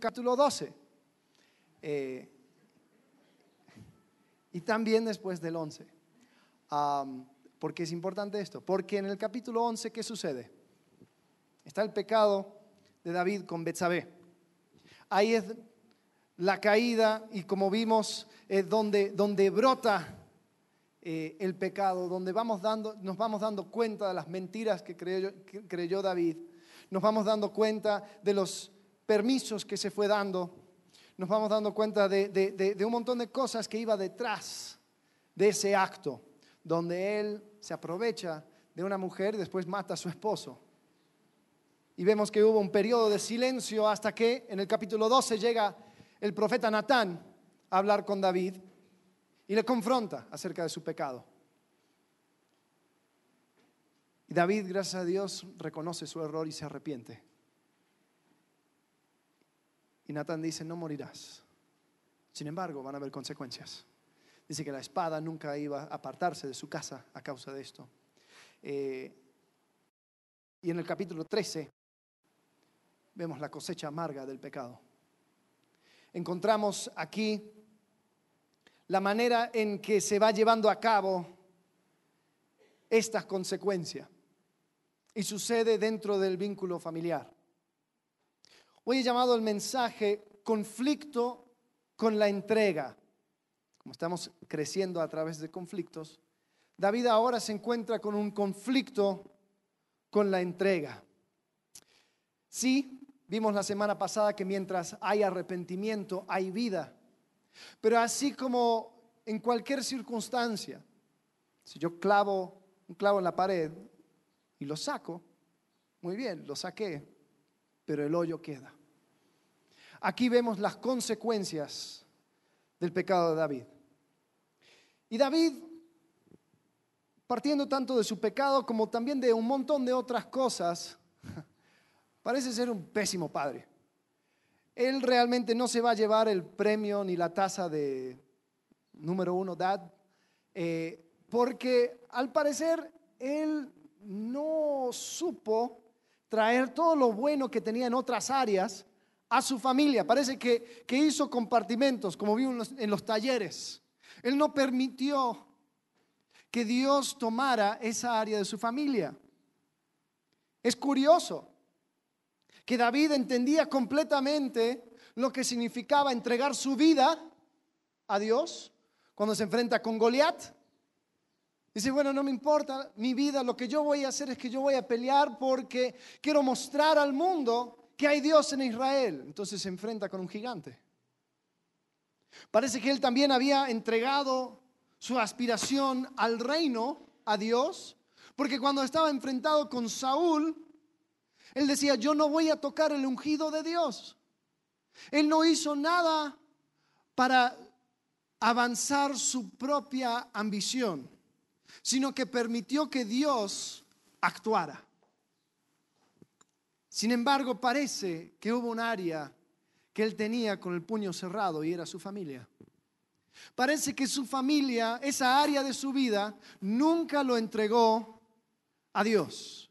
capítulo 12. Eh, y también después del 11. porque es importante esto. Porque en el capítulo 11, ¿qué sucede? Está el pecado de David con Betsabé. Ahí es la caída y como vimos, es donde, donde brota eh, el pecado, donde vamos dando, nos vamos dando cuenta de las mentiras que creyó, David, nos vamos dando cuenta de los permisos que se fue dando, nos vamos dando cuenta de, un montón de cosas que iba detrás de ese acto, donde él se aprovecha de una mujer y después mata a su esposo. Y vemos que hubo un periodo de silencio hasta que en el capítulo 12 llega el profeta Natán a hablar con David y le confronta acerca de su pecado. Y David, gracias a Dios, reconoce su error y se arrepiente. Y Natán dice, no morirás. Sin embargo, van a haber consecuencias. Dice que la espada nunca iba a apartarse de su casa a causa de esto. Eh, y en el capítulo 13 vemos la cosecha amarga del pecado. Encontramos aquí la manera en que se va llevando a cabo estas consecuencias. Y sucede dentro del vínculo familiar. Hoy he llamado el mensaje conflicto con la entrega. Como estamos creciendo a través de conflictos, David ahora se encuentra con un conflicto con la entrega. Sí, vimos la semana pasada que mientras hay arrepentimiento, hay vida. Pero así como en cualquier circunstancia, si yo clavo un clavo en la pared y lo saco, muy bien, lo saqué, pero el hoyo queda. Aquí vemos las consecuencias del pecado de David. Y David, partiendo tanto de su pecado como también de un montón de otras cosas, parece ser un pésimo padre él realmente no se va a llevar el premio ni la taza de número uno, dad, eh, porque al parecer él no supo traer todo lo bueno que tenía en otras áreas a su familia. Parece que, que hizo compartimentos, como vimos en los talleres. Él no permitió que Dios tomara esa área de su familia. Es curioso, que David entendía completamente lo que significaba entregar su vida a Dios cuando se enfrenta con Goliat. Dice, bueno, no me importa mi vida, lo que yo voy a hacer es que yo voy a pelear porque quiero mostrar al mundo que hay Dios en Israel. Entonces se enfrenta con un gigante. Parece que él también había entregado su aspiración al reino a Dios, porque cuando estaba enfrentado con Saúl, él decía, yo no voy a tocar el ungido de Dios. Él no hizo nada para avanzar su propia ambición, sino que permitió que Dios actuara. Sin embargo, parece que hubo un área que él tenía con el puño cerrado y era su familia. Parece que su familia, esa área de su vida, nunca lo entregó a Dios.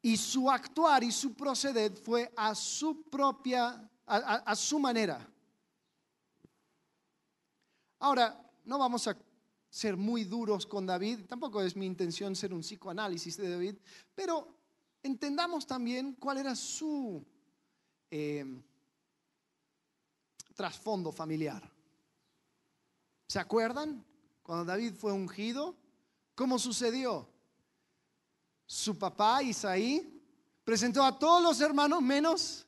Y su actuar y su proceder fue a su propia, a, su manera. Ahora, no vamos a ser muy duros con David, tampoco es mi intención ser un psicoanálisis de David, pero entendamos también cuál era su eh, trasfondo familiar. ¿Se acuerdan? Cuando David fue ungido, ¿cómo sucedió? su papá Isaí presentó a todos los hermanos menos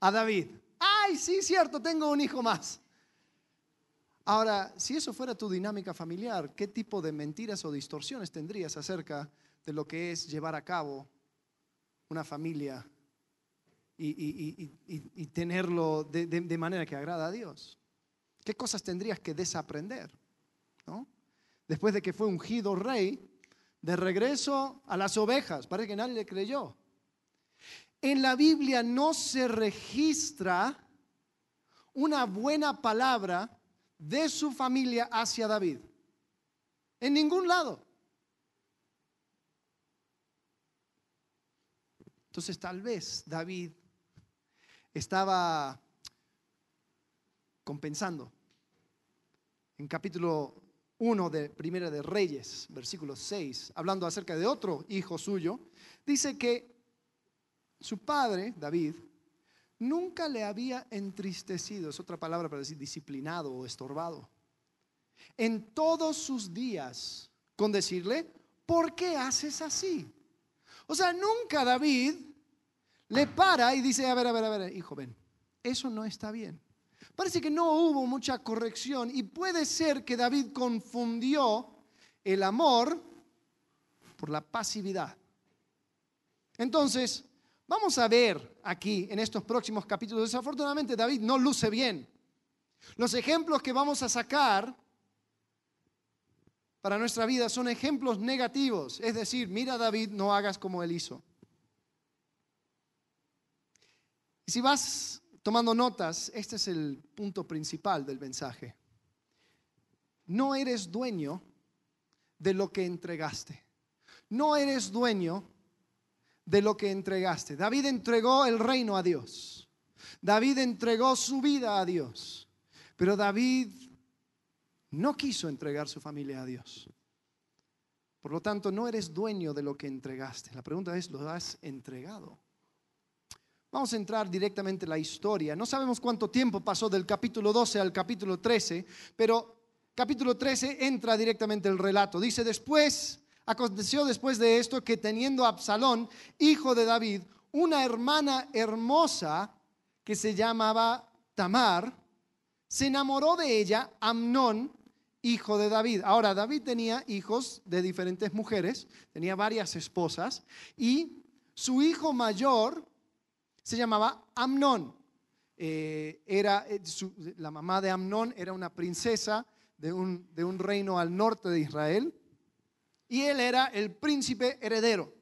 a David. Ay, sí, cierto, tengo un hijo más. Ahora, si eso fuera tu dinámica familiar, ¿qué tipo de mentiras o distorsiones tendrías acerca de lo que es llevar a cabo una familia y, tenerlo de, manera que agrada a Dios? ¿Qué cosas tendrías que desaprender? Después de que fue ungido rey, de regreso a las ovejas. Parece que nadie le creyó. En la Biblia no se registra una buena palabra de su familia hacia David. En ningún lado. Entonces tal vez David estaba compensando. En capítulo 1 de Primera de Reyes, versículo 6, hablando acerca de otro hijo suyo, dice que su padre, David, nunca le había entristecido, es otra palabra para decir disciplinado o estorbado, en todos sus días con decirle, ¿por qué haces así? O sea, nunca David le para y dice, a ver, a ver, a ver, hijo, ven, eso no está bien. Parece que no hubo mucha corrección y puede ser que David confundió el amor por la pasividad. Entonces, vamos a ver aquí en estos próximos capítulos, desafortunadamente David no luce bien. Los ejemplos que vamos a sacar para nuestra vida son ejemplos negativos. Es decir, mira David, no hagas como él hizo. Y si vas tomando notas, este es el punto principal del mensaje. No eres dueño de lo que entregaste. No eres dueño de lo que entregaste. David entregó el reino a Dios. David entregó su vida a Dios. Pero David no quiso entregar su familia a Dios. Por lo tanto, no eres dueño de lo que entregaste. La pregunta es, ¿lo has entregado? Vamos a entrar directamente en la historia. No sabemos cuánto tiempo pasó del capítulo 12 al capítulo 13, pero capítulo 13 entra directamente el relato. Dice, después, aconteció después de esto que teniendo Absalón, hijo de David, una hermana hermosa que se llamaba Tamar, se enamoró de ella Amnón, hijo de David. Ahora, David tenía hijos de diferentes mujeres, tenía varias esposas, y su hijo mayor se llamaba Amnón. Eh, era, eh, la mamá de Amnón era una princesa de un, de un reino al norte de Israel, y él era el príncipe heredero.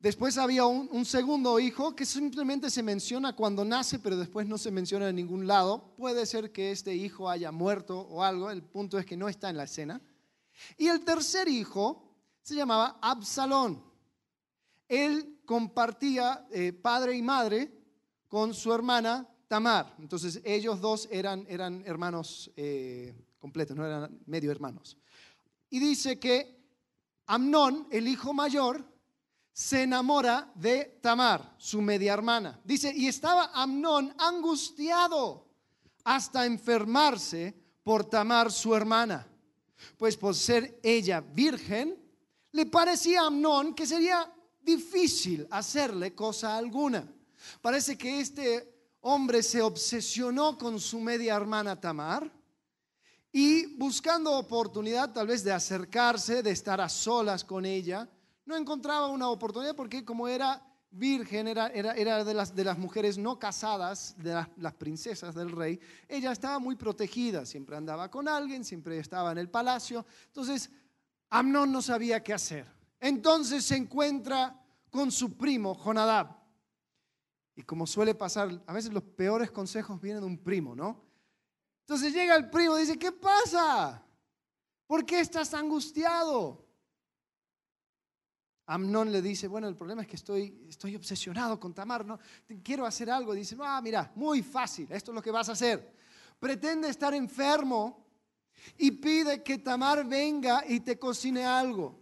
Después había un, segundo hijo que simplemente se menciona cuando nace, pero después no se menciona en ningún lado. Puede ser que este hijo haya muerto o algo, el punto es que no está en la escena. Y el tercer hijo se llamaba Absalón. Él compartía eh, padre y madre con su hermana Tamar. Entonces ellos dos eran, eran hermanos eh, completos, no eran medio hermanos. Y dice que Amnón, el hijo mayor, se enamora de Tamar, su media hermana. Dice, y estaba Amnón angustiado hasta enfermarse por Tamar, su hermana. Pues por ser ella virgen, le parecía a Amnón que sería difícil hacerle cosa alguna. Parece que este hombre se obsesionó con su media hermana Tamar y buscando oportunidad tal vez de acercarse, de estar a solas con ella, no encontraba una oportunidad porque como era virgen, era, era, de, las, de las mujeres no casadas, de las, princesas del rey, ella estaba muy protegida, siempre andaba con alguien, siempre estaba en el palacio. Entonces, Amnón no sabía qué hacer. Entonces se encuentra con su primo, Jonadab. Y como suele pasar, a veces los peores consejos vienen de un primo, ¿no? Entonces llega el primo y dice, ¿qué pasa? ¿Por qué estás angustiado? Amnón le dice, bueno, el problema es que estoy, estoy obsesionado con Tamar, ¿no? quiero hacer algo. Dice, ah, mira, muy fácil, esto es lo que vas a hacer. Pretende estar enfermo y pide que Tamar venga y te cocine algo.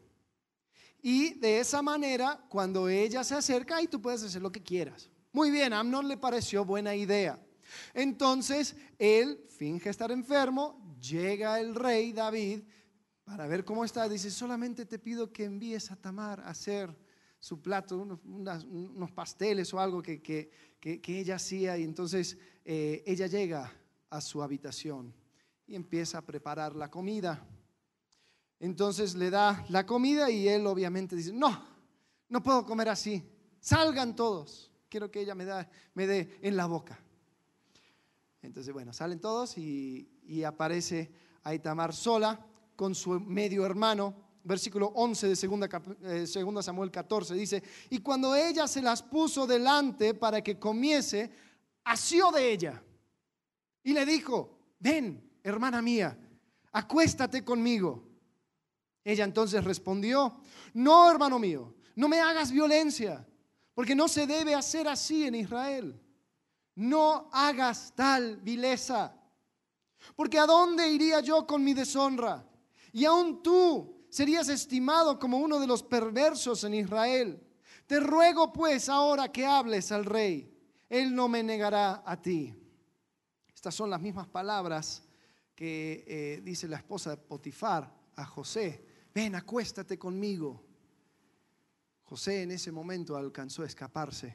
Y de esa manera, cuando ella se acerca, ahí tú puedes hacer lo que quieras. Muy bien, a Amnón le pareció buena idea. Entonces, él finge estar enfermo, llega el rey David para ver cómo está. Dice, solamente te pido que envíes a Tamar a hacer su plato, unos, pasteles o algo que, que, ella hacía. Y entonces eh, ella llega a su habitación y empieza a preparar la comida. Entonces le da la comida y él obviamente dice, no, no puedo comer así, salgan todos, quiero que ella me, da, me dé en la boca. Entonces, bueno, salen todos y, y aparece Tamar sola con su medio hermano. Versículo 11 de segunda, eh, segunda Samuel 14 dice, y cuando ella se las puso delante para que comiese, asió de ella y le dijo, ven, hermana mía, acuéstate conmigo. Ella entonces respondió, no, hermano mío, no me hagas violencia, porque no se debe hacer así en Israel. No hagas tal vileza. Porque ¿a dónde iría yo con mi deshonra? Y aún tú serías estimado como uno de los perversos en Israel. Te ruego pues ahora que hables al rey. Él no me negará a ti. Estas son las mismas palabras que eh, dice la esposa de Potifar a José. Ven, acuéstate conmigo. José en ese momento alcanzó a escaparse.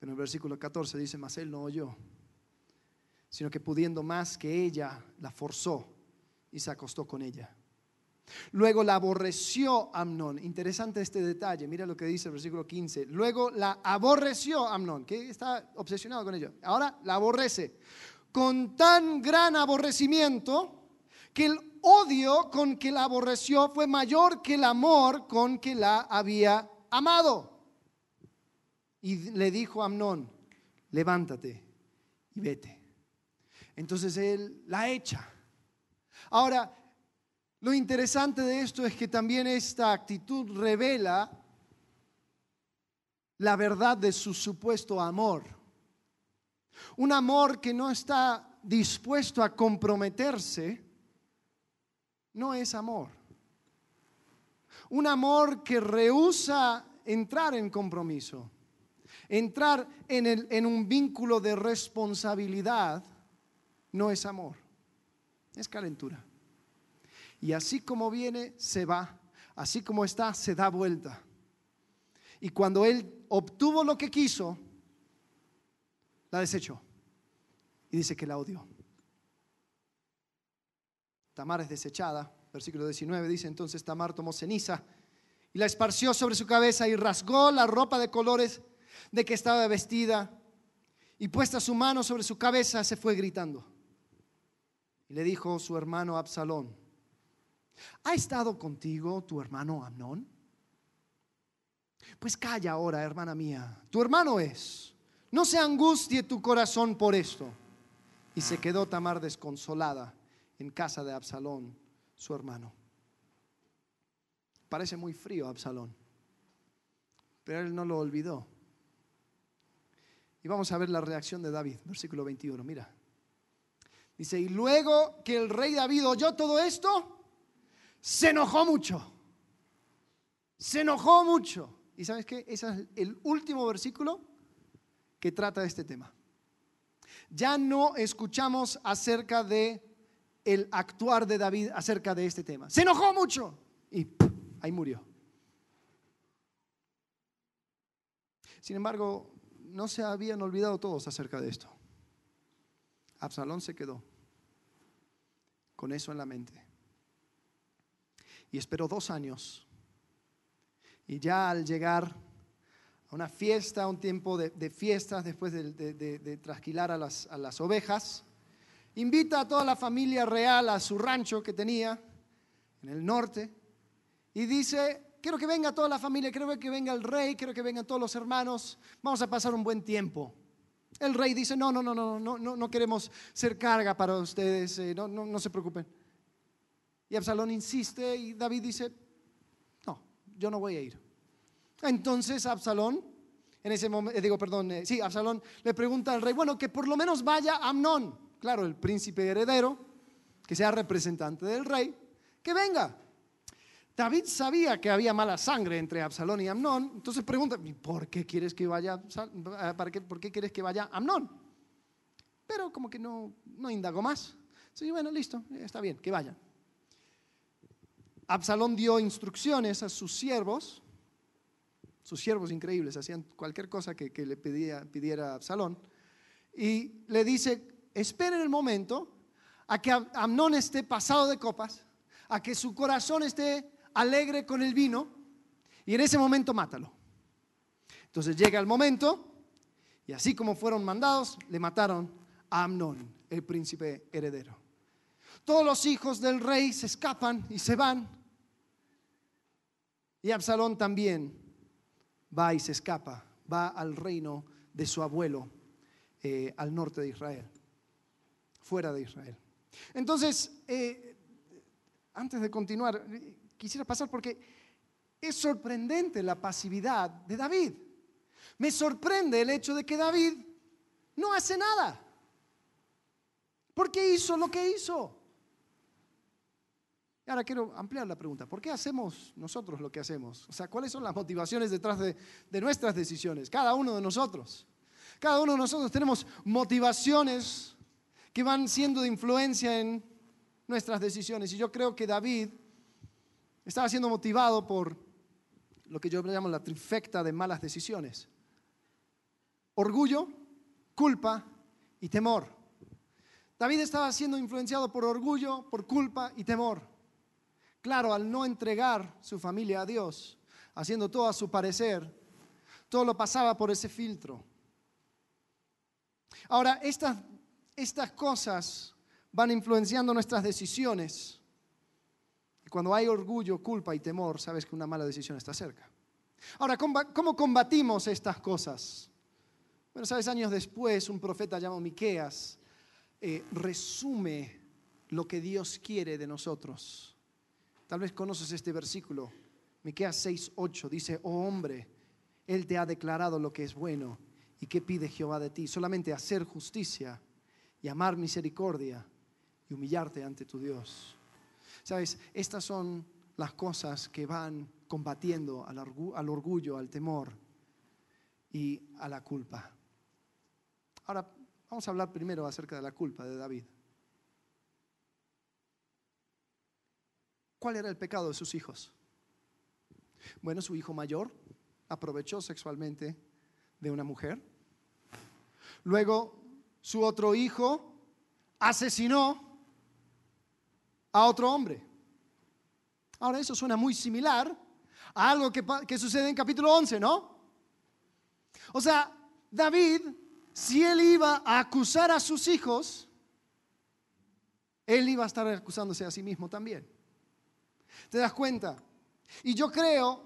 Pero en el versículo 14 dice, mas él no oyó, sino que pudiendo más que ella, la forzó y se acostó con ella. Luego la aborreció Amnón. Interesante este detalle. Mira lo que dice el versículo 15. Luego la aborreció Amnón, que está obsesionado con ello. Ahora la aborrece. Con tan gran aborrecimiento que el odio con que la aborreció fue mayor que el amor con que la había amado. Y le dijo a Amnón, levántate y vete. Entonces él la echa. Ahora, lo interesante de esto es que también esta actitud revela la verdad de su supuesto amor. Un amor que no está dispuesto a comprometerse no es amor. Un amor que rehúsa entrar en compromiso, entrar en, en un vínculo de responsabilidad, no es amor, es calentura. Y así como viene, se va. Así como está, se da vuelta. Y cuando él obtuvo lo que quiso, la desechó. Y dice que la odió. Tamar es desechada. Versículo 19 dice, entonces Tamar tomó ceniza y la esparció sobre su cabeza y rasgó la ropa de colores de que estaba vestida. Y puesta su mano sobre su cabeza, se fue gritando. Le dijo su hermano Absalón, ¿Ha estado contigo tu hermano Amnón? Pues calla ahora, hermana mía. Tu hermano es. No se angustie tu corazón por esto. Y se quedó Tamar desconsolada en casa de Absalón, su hermano. Parece muy frío Absalón, pero él no lo olvidó. Y vamos a ver la reacción de David, versículo 21, mira. Dice, y luego que el rey David oyó todo esto, se enojó mucho. Se enojó mucho. ¿Y sabes qué? Ese es el último versículo que trata de este tema. Ya no escuchamos acerca de el actuar de David acerca de este tema. Se enojó mucho y ahí murió. Sin embargo, no se habían olvidado todos acerca de esto. Absalón se quedó con eso en la mente y esperó dos años. Y ya al llegar a una fiesta, un tiempo de, fiestas, después de, trasquilar a las, a las ovejas, invita a toda la familia real a su rancho que tenía en el norte y dice, quiero que venga toda la familia, quiero que venga el rey, quiero que vengan todos los hermanos, vamos a pasar un buen tiempo. El rey dice, no, no, no, no, no, no, no queremos ser carga para ustedes, eh, no, no, no se preocupen. Y Absalón insiste y David dice, no, yo no voy a ir. Entonces Absalón, en ese momento, eh, digo, perdón, eh, sí, Absalón le pregunta al rey, bueno, que por lo menos vaya Amnón, claro, el príncipe heredero, que sea representante del rey, que venga. David sabía que había mala sangre entre Absalón y Amnón, entonces pregunta, ¿por qué quieres que vaya, eh, para qué, por qué quieres que vaya Amnón? Pero como que no, no indagó más. Sí, bueno, listo, está bien, que vayan. Absalón dio instrucciones a sus siervos, sus siervos increíbles, hacían cualquier cosa que, le pedía, pidiera Absalón, y le dice, esperen el momento a que Amnón esté pasado de copas, a que su corazón esté alegre con el vino, y en ese momento mátalo. Entonces llega el momento, y así como fueron mandados, le mataron a Amnón, el príncipe heredero. Todos los hijos del rey se escapan y se van. Y Absalón también va y se escapa, va al reino de su abuelo, eh, al norte de Israel, fuera de Israel. Entonces, eh, antes de continuar, quisiera pasar porque es sorprendente la pasividad de David. Me sorprende el hecho de que David no hace nada. ¿Por qué hizo lo que hizo? Ahora quiero ampliar la pregunta. ¿Por qué hacemos nosotros lo que hacemos? O sea, ¿cuáles son las motivaciones detrás de, de nuestras decisiones? Cada uno de nosotros. Cada uno de nosotros tenemos motivaciones que van siendo de influencia en nuestras decisiones. Y yo creo que David estaba siendo motivado por lo que yo llamo la trifecta de malas decisiones. Orgullo, culpa y temor. David estaba siendo influenciado por orgullo, por culpa y temor. Claro, al no entregar su familia a Dios, haciendo todo a su parecer, todo lo pasaba por ese filtro. Ahora, estas, estas cosas van influenciando nuestras decisiones. Cuando hay orgullo, culpa y temor, sabes que una mala decisión está cerca. Ahora, ¿cómo combatimos estas cosas? Bueno, sabes, años después, un profeta llamado Miqueas eh, resume lo que Dios quiere de nosotros. Tal vez conoces este versículo. Miqueas 6:8 dice, "Oh hombre, él te ha declarado lo que es bueno y qué pide Jehová de ti, solamente hacer justicia y amar misericordia y humillarte ante tu Dios." Sabes, estas son las cosas que van combatiendo al, orgullo, al temor y a la culpa. Ahora, vamos a hablar primero acerca de la culpa de David. ¿Cuál era el pecado de sus hijos? Bueno, su hijo mayor aprovechó sexualmente de una mujer. Luego, su otro hijo asesinó a otro hombre. Ahora, eso suena muy similar a algo que, sucede en capítulo 11, ¿no? O sea, David si él iba a acusar a sus hijos, él iba a estar acusándose a sí mismo también. ¿Te das cuenta? Y yo creo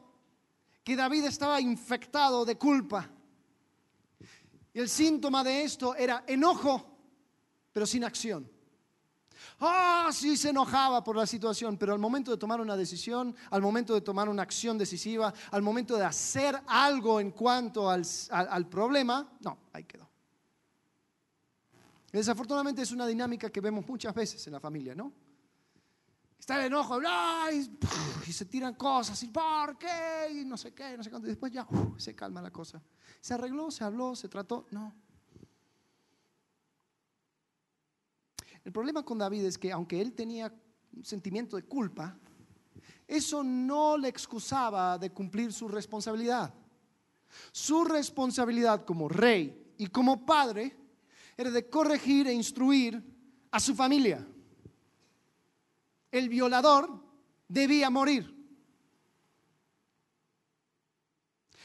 que David estaba infectado de culpa. Y el síntoma de esto era enojo, pero sin acción. Ah, sí se enojaba por la situación, pero al momento de tomar una decisión, al momento de tomar una acción decisiva, al momento de hacer algo en cuanto al, al problema, no, ahí quedó. Desafortunadamente es una dinámica que vemos muchas veces en la familia, ¿no? Está el enojo, y, se tiran cosas, y ¿por qué? Y no sé qué, no sé cuánto. Y después ya se calma la cosa. ¿Se arregló? ¿Se habló? ¿Se trató? No. El problema con David es que aunque él tenía un sentimiento de culpa, eso no le excusaba de cumplir su responsabilidad. Su responsabilidad como rey y como padre era de corregir e instruir a su familia. El violador debía morir.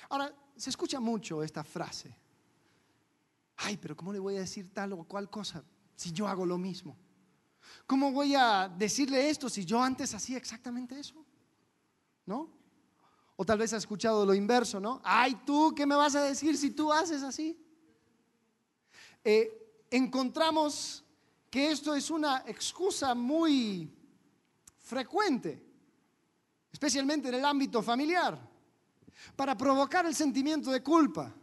Ahora, se escucha mucho esta frase. Ay, pero ¿cómo le voy a decir tal o cual cosa si yo hago lo mismo? ¿Cómo voy a decirle esto si yo antes hacía exactamente eso? ¿No? O tal vez ha escuchado lo inverso, ¿no? Ay, tú, ¿qué me vas a decir si tú haces así? Eh, encontramos que esto es una excusa muy frecuente, especialmente en el ámbito familiar, para provocar el sentimiento de culpa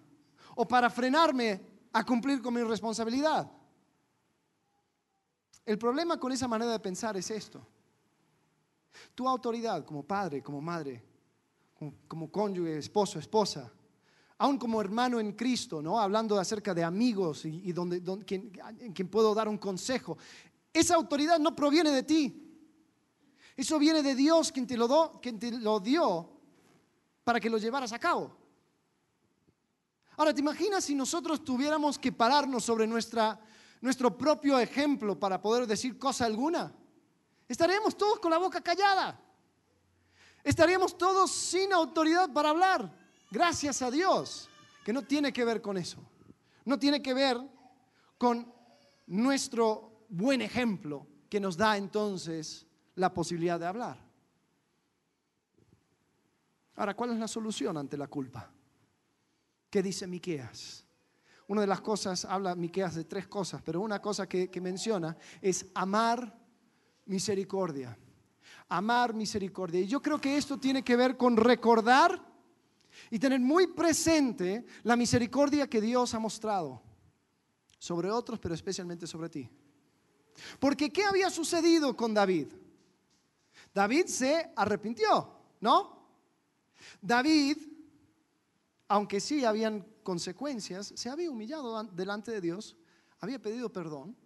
o para frenarme a cumplir con mi responsabilidad. El problema con esa manera de pensar es esto. Tu autoridad como padre, como madre, como, cónyuge, esposo, esposa, aún como hermano en Cristo, ¿no? hablando acerca de amigos y, donde, en quien puedo dar un consejo. Esa autoridad no proviene de ti. Eso viene de Dios quien te lo, quien te lo dio para que lo llevaras a cabo. Ahora, ¿te imaginas si nosotros tuviéramos que pararnos sobre nuestra, nuestro propio ejemplo para poder decir cosa alguna? Estaríamos todos con la boca callada. Estaríamos todos sin autoridad para hablar. Gracias a Dios, que no tiene que ver con eso. No tiene que ver con nuestro buen ejemplo que nos da entonces la posibilidad de hablar. Ahora, ¿cuál es la solución ante la culpa? ¿Qué dice Miqueas? Una de las cosas, habla Miqueas de tres cosas, pero una cosa que, que menciona es amar misericordia. Amar misericordia. Y yo creo que esto tiene que ver con recordar y tener muy presente la misericordia que Dios ha mostrado sobre otros, pero especialmente sobre ti. Porque ¿qué había sucedido con David? David se arrepintió, ¿no? David, aunque sí habían consecuencias, se había humillado delante de Dios, había pedido perdón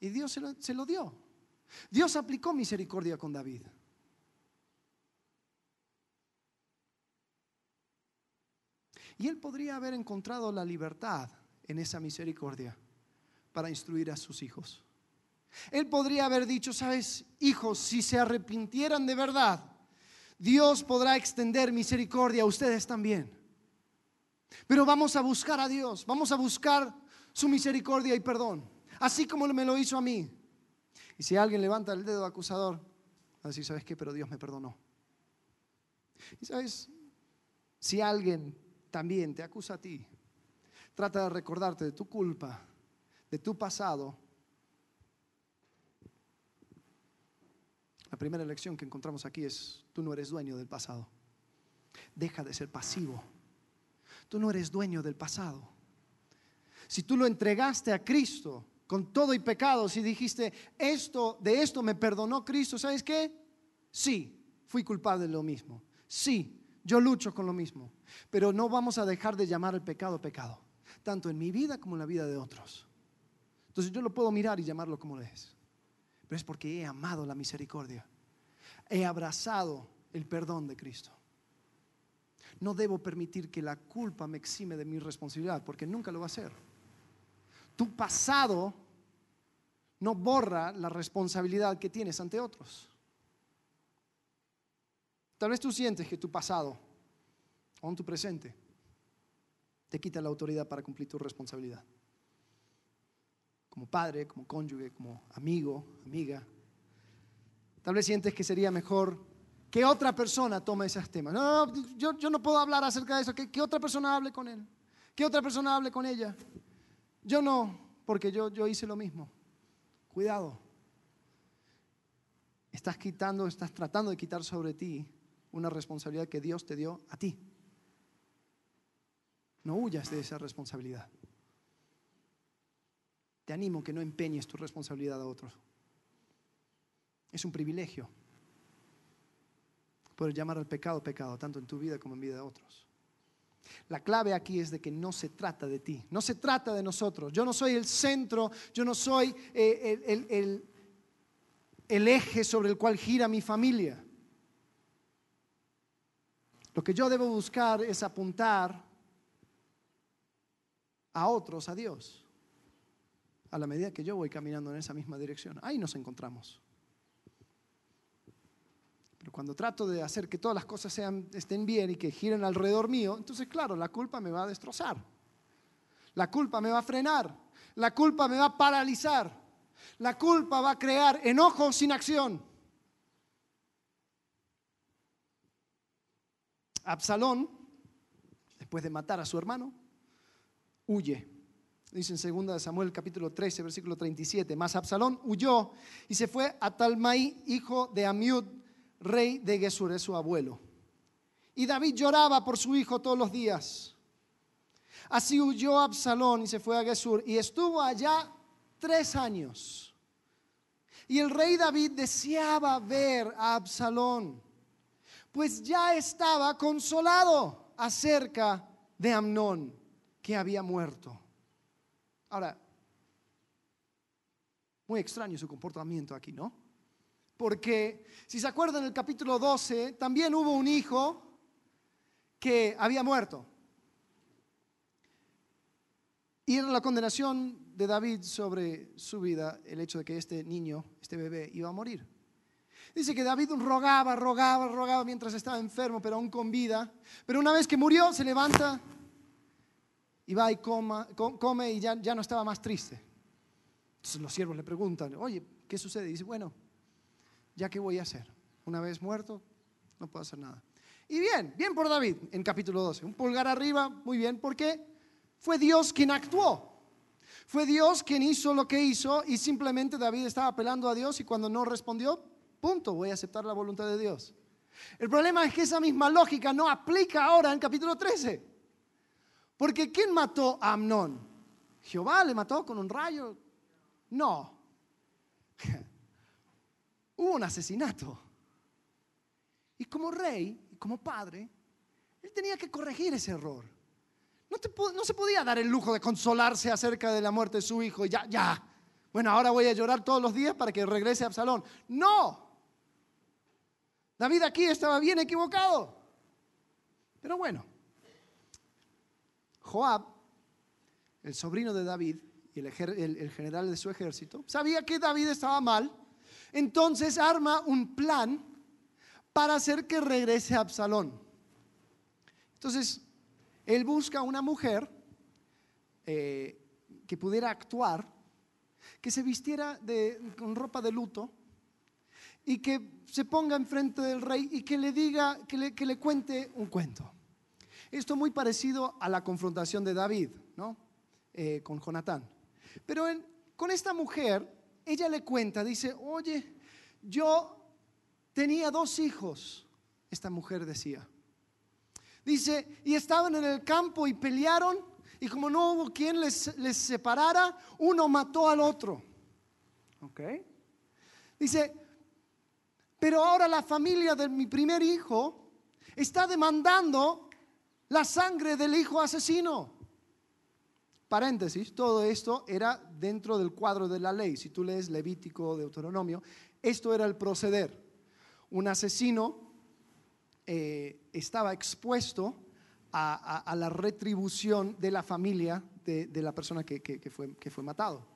y Dios se lo, se lo dio. Dios aplicó misericordia con David. Y él podría haber encontrado la libertad en esa misericordia para instruir a sus hijos. Él podría haber dicho, sabes, hijos, si se arrepintieran de verdad, Dios podrá extender misericordia a ustedes también. Pero vamos a buscar a Dios, vamos a buscar su misericordia y perdón, así como me lo hizo a mí. Y si alguien levanta el dedo acusador, va a decir, ¿sabes qué? Pero Dios me perdonó. Y sabes, si alguien también te acusa a ti, trata de recordarte de tu culpa, de tu pasado. La primera lección que encontramos aquí es, tú no eres dueño del pasado. Deja de ser pasivo. Tú no eres dueño del pasado. Si tú lo entregaste a Cristo con todo y pecado, si dijiste, esto, de esto me perdonó Cristo, ¿sabes qué? Sí, fui culpable de lo mismo. Sí, yo lucho con lo mismo. Pero no vamos a dejar de llamar el pecado pecado, tanto en mi vida como en la vida de otros. Entonces yo lo puedo mirar y llamarlo como es. Pero es porque he amado la misericordia. He abrazado el perdón de Cristo. No debo permitir que la culpa me exime de mi responsabilidad, porque nunca lo va a hacer. Tu pasado no borra la responsabilidad que tienes ante otros. Tal vez tú sientes que tu pasado o en tu presente te quita la autoridad para cumplir tu responsabilidad como padre, como cónyuge, como amigo, amiga. Tal vez sientes que sería mejor que otra persona tome esos temas. No, yo, no puedo hablar acerca de eso, que, que, otra persona hable con él, que otra persona hable con ella. Yo no, porque yo, yo hice lo mismo. Cuidado. Estás quitando, estás tratando de quitar sobre ti una responsabilidad que Dios te dio a ti. No huyas de esa responsabilidad. Te animo que no empeñes tu responsabilidad a otros. Es un privilegio poder llamar al pecado pecado, tanto en tu vida como en vida de otros. La clave aquí es de que no se trata de ti, no se trata de nosotros. Yo no soy el centro, yo no soy eh, el eje sobre el cual gira mi familia. Lo que yo debo buscar es apuntar a otros, a Dios a la medida que yo voy caminando en esa misma dirección. Ahí nos encontramos. Pero cuando trato de hacer que todas las cosas sean, estén bien y que giren alrededor mío, entonces claro, la culpa me va a destrozar. La culpa me va a frenar. La culpa me va a paralizar. La culpa va a crear enojo sin acción. Absalón, después de matar a su hermano, huye Dice en 2 Samuel capítulo 13, versículo 37, mas Absalón huyó y se fue a Talmai, hijo de Amiud, rey de Gesur, es su abuelo. Y David lloraba por su hijo todos los días. Así huyó Absalón y se fue a Gesur y estuvo allá tres años. Y el rey David deseaba ver a Absalón, pues ya estaba consolado acerca de Amnón, que había muerto. Ahora, muy extraño su comportamiento aquí, ¿no? Porque si se acuerdan, en el capítulo 12 también hubo un hijo que había muerto. Y era la condenación de David sobre su vida el hecho de que este niño, este bebé, iba a morir. Dice que David rogaba, rogaba, rogaba mientras estaba enfermo, pero aún con vida. Pero una vez que murió, se levanta y va y come y ya, ya no estaba más triste. Entonces los siervos le preguntan, oye, ¿qué sucede? Y dice, bueno, ¿ya qué voy a hacer? Una vez muerto, no puedo hacer nada. Y bien, bien por David en capítulo 12. Un pulgar arriba, muy bien, porque fue Dios quien actuó. Fue Dios quien hizo lo que hizo y simplemente David estaba apelando a Dios y cuando no respondió, punto, voy a aceptar la voluntad de Dios. El problema es que esa misma lógica no aplica ahora en capítulo 13. Porque ¿quién mató a Amnón? ¿Jehová le mató con un rayo? No. hubo un asesinato. Y como rey, y como padre, él tenía que corregir ese error. No, se podía dar el lujo de consolarse acerca de la muerte de su hijo ya, ya. Bueno, ahora voy a llorar todos los días para que regrese a Absalón. No. David aquí estaba bien equivocado. Pero bueno, Joab, el sobrino de David y el, general de su ejército, sabía que David estaba mal. Entonces arma un plan para hacer que regrese a Absalón. Entonces, él busca una mujer eh, que pudiera actuar, que se vistiera con ropa de luto y que se ponga enfrente del rey y que le diga, que le, que le cuente un cuento. Esto muy parecido a la confrontación de David, ¿no? Eh, con Jonatán. Pero con esta mujer, ella le cuenta, dice, oye, yo tenía dos hijos, esta mujer decía. Dice, y estaban en el campo y pelearon, y como no hubo quien les, les separara, uno mató al otro. ¿Ok? Dice, pero ahora la familia de mi primer hijo está demandando la sangre del hijo asesino. Paréntesis, todo esto era dentro del cuadro de la ley. Si tú lees Levítico, Deuteronomio, esto era el proceder. Un asesino eh, estaba expuesto a, la retribución de la familia de, la persona que, fue, que fue matado.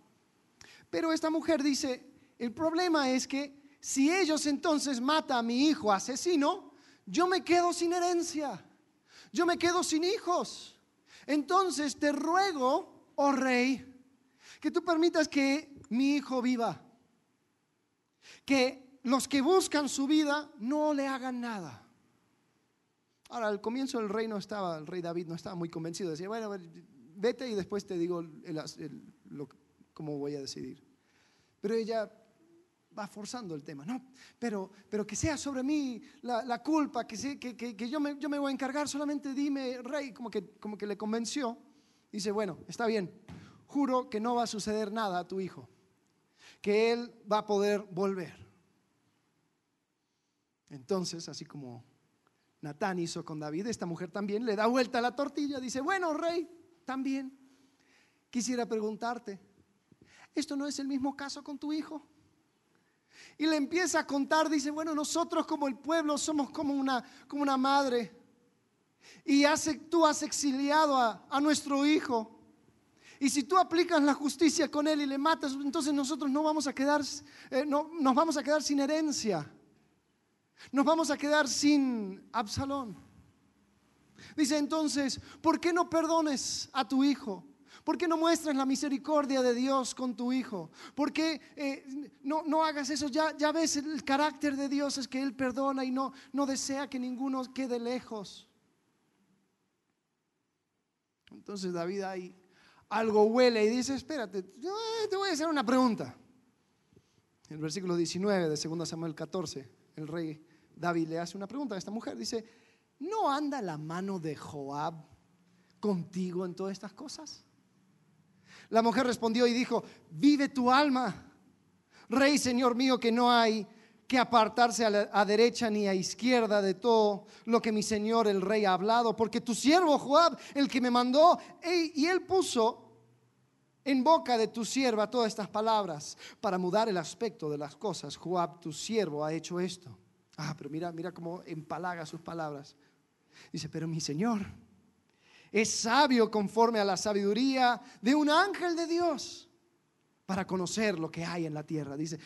Pero esta mujer dice, el problema es que si ellos entonces matan a mi hijo asesino, yo me quedo sin herencia, yo me quedo sin hijos. Entonces te ruego, oh rey, que tú permitas que mi hijo viva, que los que buscan su vida no le hagan nada. Ahora, al comienzo el rey no estaba, el rey David no estaba muy convencido. Decía, bueno, vete y después te digo cómo voy a decidir. Pero ella va forzando el tema, no, pero, pero que sea sobre mí la, culpa, que, que, que, yo, me, yo me voy a encargar, solamente dime, rey, como que, como que le convenció. Dice, bueno, está bien, juro que no va a suceder nada a tu hijo, que él va a poder volver. Entonces, así como Natán hizo con David, esta mujer también le da vuelta a la tortilla, dice, bueno, rey, también quisiera preguntarte, ¿esto no es el mismo caso con tu hijo? Y le empieza a contar, dice, bueno, nosotros como el pueblo somos como una, como una madre. Y tú has exiliado a, nuestro hijo. Y si tú aplicas la justicia con él y le matas, entonces nosotros no vamos a quedar, eh, no, nos vamos a quedar sin herencia. Nos vamos a quedar sin Absalón. Dice entonces, ¿por qué no perdones a tu hijo? ¿Por qué no muestras la misericordia de Dios con tu hijo? ¿Por qué eh, no, no, hagas eso? Ya, ya ves, el carácter de Dios es que Él perdona y no, no desea que ninguno quede lejos. Entonces David ahí algo huele y dice, espérate, te voy a hacer una pregunta. El versículo 19 de 2 Samuel 14, el rey David le hace una pregunta a esta mujer. Dice, ¿no anda la mano de Joab contigo en todas estas cosas? La mujer respondió y dijo, vive tu alma, rey señor mío, que no hay que apartarse a, derecha ni a izquierda de todo lo que mi señor el rey ha hablado, porque tu siervo Joab, el que me mandó, y él puso en boca de tu sierva todas estas palabras para mudar el aspecto de las cosas. Joab, tu siervo, ha hecho esto. Ah, pero mira, mira cómo empalaga sus palabras. Dice, pero mi Señor es sabio conforme a la sabiduría de un ángel de Dios para conocer lo que hay en la tierra. Dice,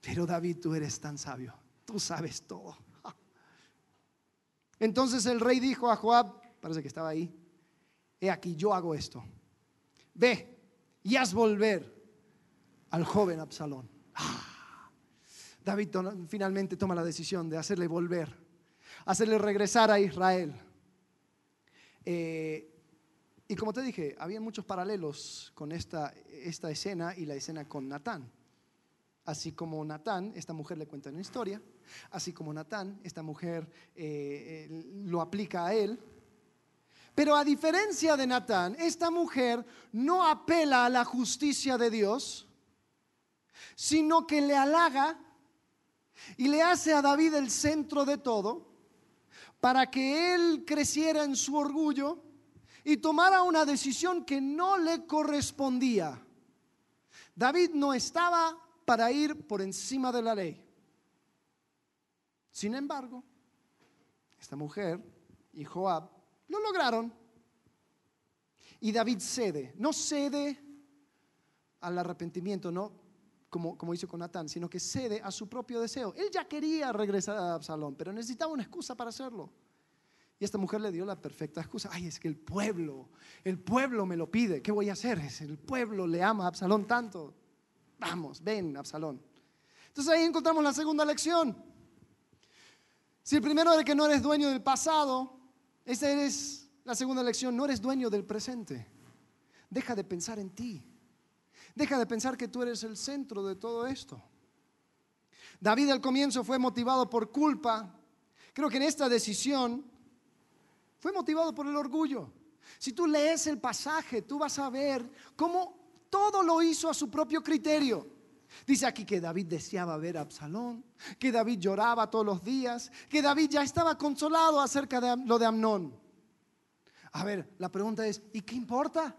pero David, tú eres tan sabio, tú sabes todo. Entonces el rey dijo a Joab, parece que estaba ahí, he aquí, yo hago esto. Ve y haz volver al joven Absalón. Ah. David finalmente toma la decisión de hacerle volver, hacerle regresar a Israel. Eh, y como te dije, había muchos paralelos con esta, escena y la escena con Natán. Así como Natán, esta mujer le cuenta una historia, así como Natán, esta mujer eh, eh, lo aplica a él. Pero a diferencia de Natán, esta mujer no apela a la justicia de Dios, sino que le halaga y le hace a David el centro de todo para que él creciera en su orgullo y tomara una decisión que no le correspondía. David no estaba para ir por encima de la ley. Sin embargo, esta mujer y Joab lo lograron. Y David cede, no cede al arrepentimiento, no como, como hizo con Natán, sino que cede a su propio deseo. Él ya quería regresar a Absalón, pero necesitaba una excusa para hacerlo. Y esta mujer le dio la perfecta excusa. Ay, es que el pueblo, el pueblo me lo pide. ¿Qué voy a hacer? El pueblo le ama a Absalón tanto. Vamos, ven, Absalón. Entonces ahí encontramos la segunda lección. Si el primero es que no eres dueño del pasado, esta es la segunda lección, no eres dueño del presente. Deja de pensar en ti. Deja de pensar que tú eres el centro de todo esto. David al comienzo fue motivado por culpa. Creo que en esta decisión fue motivado por el orgullo. Si tú lees el pasaje, tú vas a ver cómo todo lo hizo a su propio criterio. Dice aquí que David deseaba ver a Absalón, que David lloraba todos los días, que David ya estaba consolado acerca de lo de Amnón. A ver, la pregunta es, ¿y qué importa?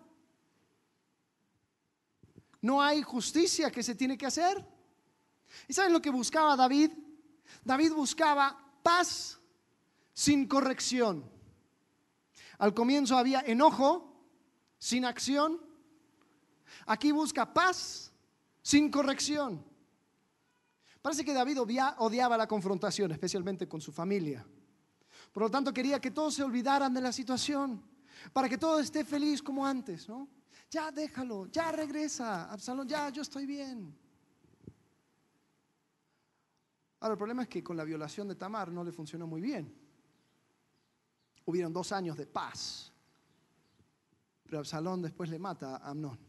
No hay justicia que se tiene que hacer. ¿Y saben lo que buscaba David? David buscaba paz sin corrección. Al comienzo había enojo sin acción. Aquí busca paz sin corrección. Parece que David odiaba la confrontación, especialmente con su familia. Por lo tanto, quería que todos se olvidaran de la situación, para que todo esté feliz como antes, ¿no? Ya déjalo, ya regresa, Absalón, ya yo estoy bien. Ahora, el problema es que con la violación de Tamar no le funcionó muy bien. Hubieron dos años de paz, pero Absalón después le mata a Amnón.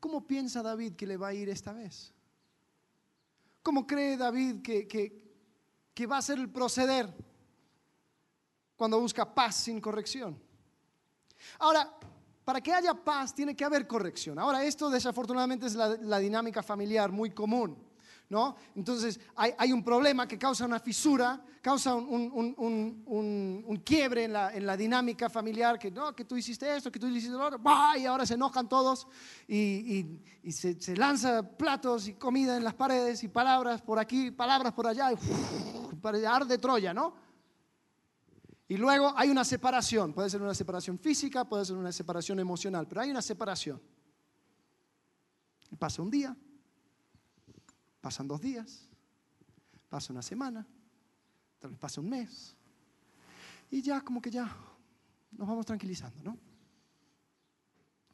¿Cómo piensa David que le va a ir esta vez? ¿Cómo cree David que, que va a ser el proceder cuando busca paz sin corrección? Ahora, para que haya paz tiene que haber corrección. Ahora, esto desafortunadamente es la, dinámica familiar muy común. ¿no? Entonces, hay, un problema que causa una fisura, causa un, quiebre en la, dinámica familiar, que, no, que tú hiciste esto, que tú hiciste lo otro, y ahora se enojan todos y, se, se, lanza platos y comida en las paredes y palabras por aquí, palabras por allá, y arde Troya, ¿no? Y luego hay una separación, puede ser una separación física, puede ser una separación emocional, pero hay una separación. Pasa un día, pasan dos días, pasa una semana, tal vez pasa un mes, y ya como que ya nos vamos tranquilizando, ¿no?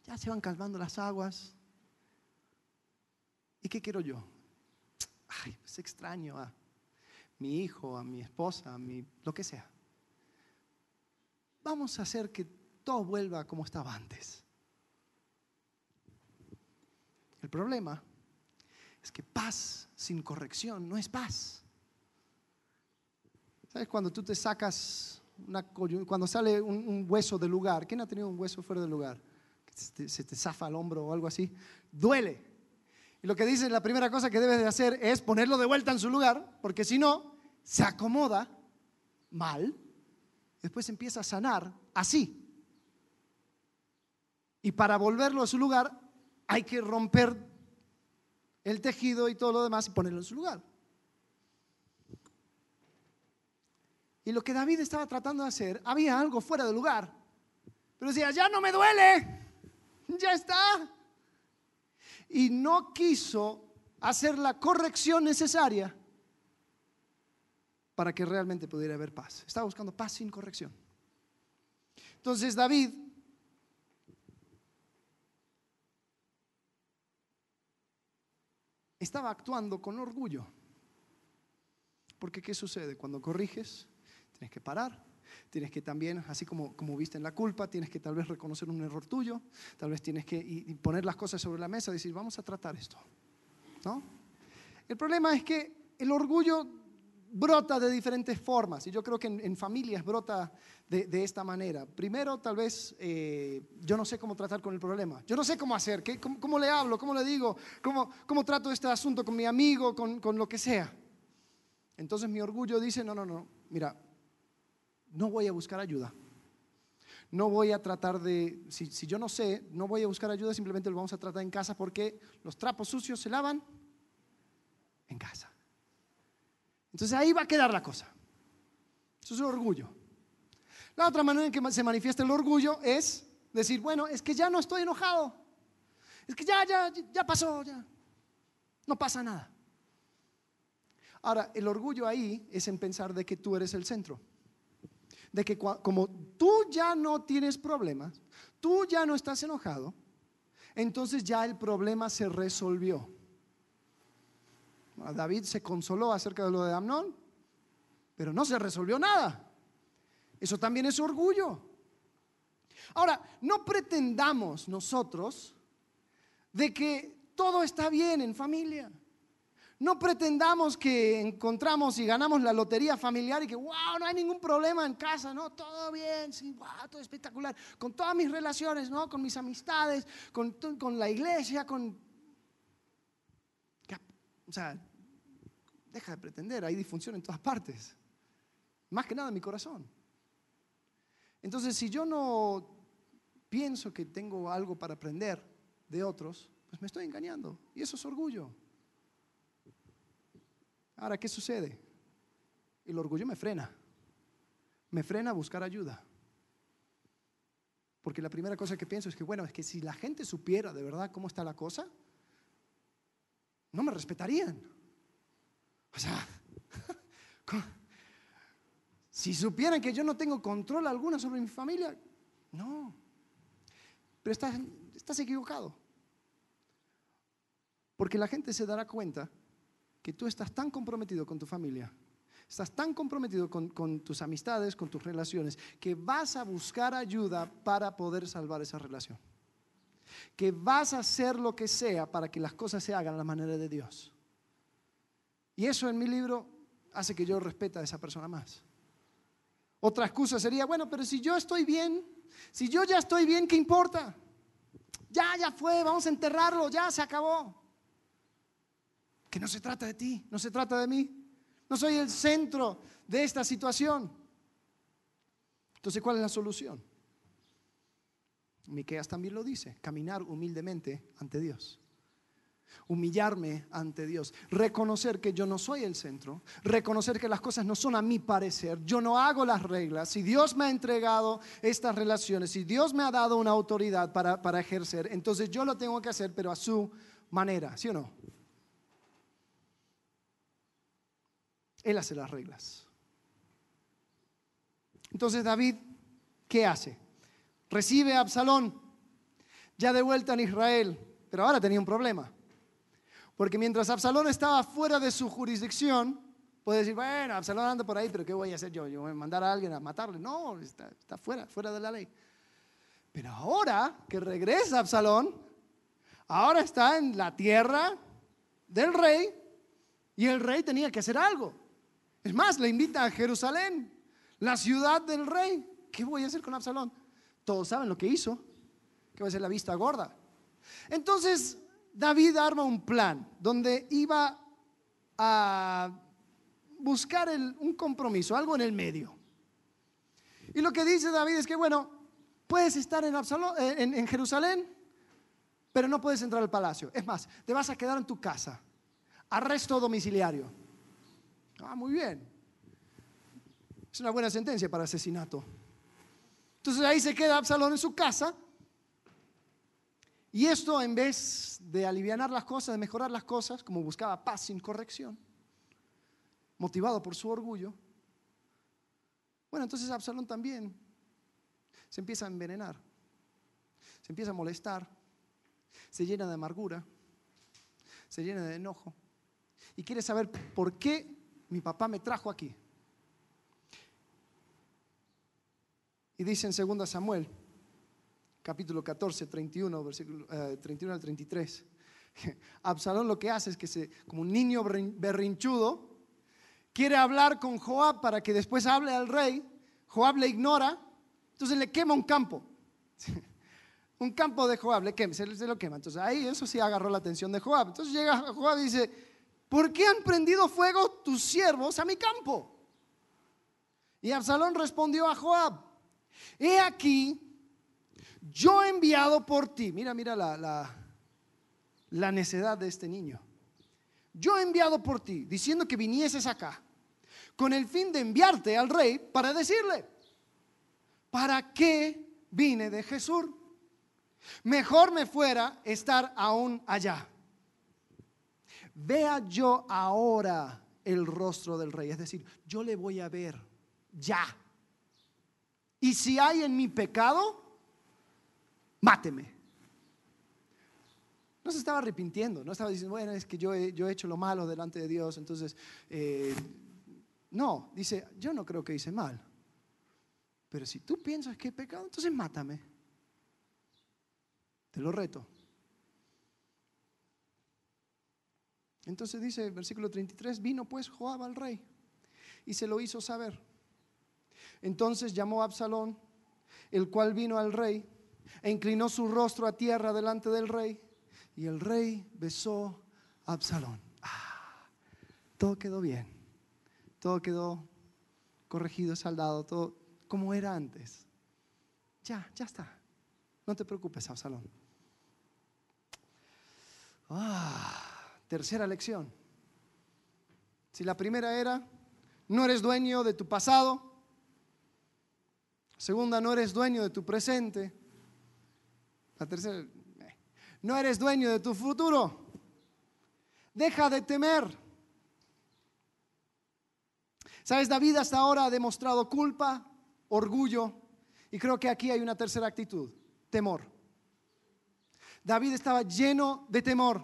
Ya se van calmando las aguas. ¿Y qué quiero yo? Ay, es extraño a mi hijo, a mi esposa, a mi, lo que sea vamos a hacer que todo vuelva como estaba antes. El problema es que paz sin corrección no es paz. ¿Sabes? Cuando tú te sacas una cuando sale un, hueso del lugar, ¿quién ha tenido un hueso fuera del lugar? Se te, se te zafa el hombro o algo así. Duele. Y lo que dice, la primera cosa que debes de hacer es ponerlo de vuelta en su lugar, porque si no, se acomoda mal después empieza a sanar así. Y para volverlo a su lugar hay que romper el tejido y todo lo demás y ponerlo en su lugar. Y lo que David estaba tratando de hacer, había algo fuera de lugar. Pero decía, ya no me duele, ya está. Y no quiso hacer la corrección necesaria para que realmente pudiera haber paz. Estaba buscando paz sin corrección. Entonces David estaba actuando con orgullo. Porque ¿qué sucede? Cuando corriges, tienes que parar, tienes que también, así como, como viste en la culpa, tienes que tal vez reconocer un error tuyo, tal vez tienes que poner las cosas sobre la mesa decir, vamos a tratar esto. ¿No? El problema es que el orgullo brota de diferentes formas y yo creo que en, familias brota de, esta manera. Primero, tal vez eh, yo no sé cómo tratar con el problema, yo no sé cómo hacer, ¿qué, cómo, le hablo, cómo le digo, cómo, cómo trato este asunto con mi amigo, con, con lo que sea. Entonces mi orgullo dice, no, no, no, mira, no voy a buscar ayuda. No voy a tratar de, si, si yo no sé, no voy a buscar ayuda, simplemente lo vamos a tratar en casa porque los trapos sucios se lavan en casa. Entonces ahí va a quedar la cosa. Eso es el orgullo. La otra manera en que se manifiesta el orgullo es decir, bueno, es que ya no estoy enojado. Es que ya, ya, ya pasó, ya. No pasa nada. Ahora, el orgullo ahí es en pensar de que tú eres el centro. De que como tú ya no tienes problemas, tú ya no estás enojado, entonces ya el problema se resolvió. David se consoló acerca de lo de Amnón, pero no se resolvió nada. Eso también es orgullo. Ahora, no pretendamos nosotros de que todo está bien en familia. No pretendamos que encontramos y ganamos la lotería familiar y que, wow, no hay ningún problema en casa, no, todo bien, sí, wow, todo espectacular. Con todas mis relaciones, ¿no? Con mis amistades, con, con la iglesia, con... O sea, deja de pretender, hay disfunción en todas partes. Más que nada en mi corazón. Entonces, si yo no pienso que tengo algo para aprender de otros, pues me estoy engañando. Y eso es orgullo. Ahora, ¿qué sucede? El orgullo me frena. Me frena a buscar ayuda. Porque la primera cosa que pienso es que, bueno, es que si la gente supiera de verdad cómo está la cosa, no me respetarían. O sea, si supieran que yo no tengo control alguna sobre mi familia, no. Pero estás, estás equivocado. Porque la gente se dará cuenta que tú estás tan comprometido con tu familia, estás tan comprometido con, con, tus amistades, con tus relaciones, que vas a buscar ayuda para poder salvar esa relación. Que vas a hacer lo que sea para que las cosas se hagan a la manera de Dios. Y eso en mi libro hace que yo respete a esa persona más. Otra excusa sería, bueno, pero si yo estoy bien, si yo ya estoy bien, ¿qué importa? Ya, ya fue, vamos a enterrarlo, ya se acabó. Que no se trata de ti, no se trata de mí. No soy el centro de esta situación. Entonces, ¿cuál es la solución? Miqueas también lo dice, caminar humildemente ante Dios humillarme ante Dios, reconocer que yo no soy el centro, reconocer que las cosas no son a mi parecer, yo no hago las reglas, si Dios me ha entregado estas relaciones, si Dios me ha dado una autoridad para, para ejercer, entonces yo lo tengo que hacer, pero a su manera, ¿sí o no? Él hace las reglas. Entonces David, ¿qué hace? Recibe a Absalón, ya de vuelta en Israel, pero ahora tenía un problema. Porque mientras Absalón estaba fuera de su jurisdicción, puede decir, bueno, Absalón anda por ahí, pero ¿qué voy a hacer yo? Yo voy a mandar a alguien a matarle. No, está, fuera, fuera de la ley. Pero ahora que regresa Absalón, ahora está en la tierra del rey y el rey tenía que hacer algo. Es más, le invita a Jerusalén, la ciudad del rey. ¿Qué voy a hacer con Absalón? Todos saben lo que hizo, que va a ser la vista gorda. Entonces, David arma un plan donde iba a buscar un compromiso, algo en el medio. Y lo que dice David es que, bueno, puedes estar en, en, Jerusalén, pero no puedes entrar al palacio. Es más, te vas a quedar en tu casa. Arresto domiciliario. Ah, muy bien. Es una buena sentencia para asesinato. Entonces ahí se queda Absalón en su casa y esto en vez de aliviar las cosas, de mejorar las cosas, como buscaba paz sin corrección, motivado por su orgullo, bueno, entonces Absalón también se empieza a envenenar, se empieza a molestar, se llena de amargura, se llena de enojo y quiere saber por qué mi papá me trajo aquí. Y dice en 2 Samuel capítulo 14, 31, versículo 31 eh, al 33. Absalón lo que hace es que se, como un niño berrinchudo, quiere hablar con Joab para que después hable al rey. Joab le ignora, entonces le quema un campo. un campo de Joab, le quema, se, lo quema. Entonces ahí eso sí agarró la atención de Joab. Entonces llega Joab y dice, ¿por qué han prendido fuego tus siervos a mi campo? Y Absalón respondió a Joab, he aquí, yo he enviado por ti. Mira, mira la, la, la necedad de este niño. Yo he enviado por ti, diciendo que vinieses acá, con el fin de enviarte al rey para decirle, ¿para qué vine de Jesús? Mejor me fuera estar aún allá. Vea yo ahora el rostro del rey, es decir, yo le voy a ver ya. Y si hay en mi pecado, máteme. No se estaba arrepintiendo, no estaba diciendo, bueno, es que yo he, yo he hecho lo malo delante de Dios, entonces, eh, no, dice, yo no creo que hice mal. Pero si tú piensas que he pecado, entonces mátame. Te lo reto. Entonces dice versículo 33, vino pues Joab al rey y se lo hizo saber. Entonces llamó a Absalón, el cual vino al rey e inclinó su rostro a tierra delante del rey y el rey besó a Absalón. Ah, todo quedó bien, todo quedó corregido, saldado, todo como era antes. Ya, ya está. No te preocupes, Absalón. Ah, tercera lección. Si la primera era, no eres dueño de tu pasado. Segunda, no eres dueño de tu presente. Tercera, no eres dueño de tu futuro. Deja de temer. Sabes, David hasta ahora ha demostrado culpa, orgullo, y creo que aquí hay una tercera actitud, temor. David estaba lleno de temor.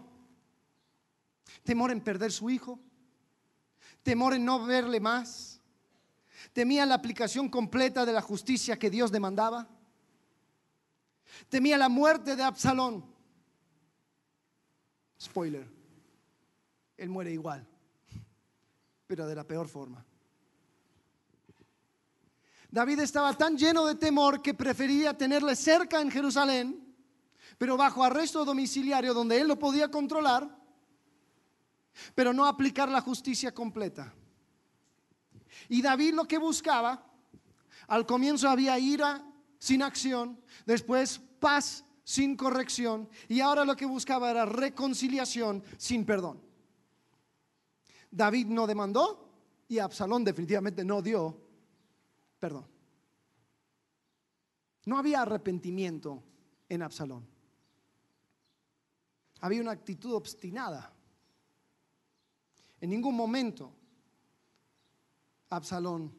Temor en perder su hijo, temor en no verle más, temía la aplicación completa de la justicia que Dios demandaba, temía la muerte de Absalón. Spoiler, él muere igual, pero de la peor forma. David estaba tan lleno de temor que prefería tenerle cerca en Jerusalén, pero bajo arresto domiciliario donde él lo podía controlar, pero no aplicar la justicia completa. Y David lo que buscaba, al comienzo había ira sin acción, después paz sin corrección y ahora lo que buscaba era reconciliación sin perdón. David no demandó y Absalón definitivamente no dio perdón. No había arrepentimiento en Absalón. Había una actitud obstinada. En ningún momento Absalón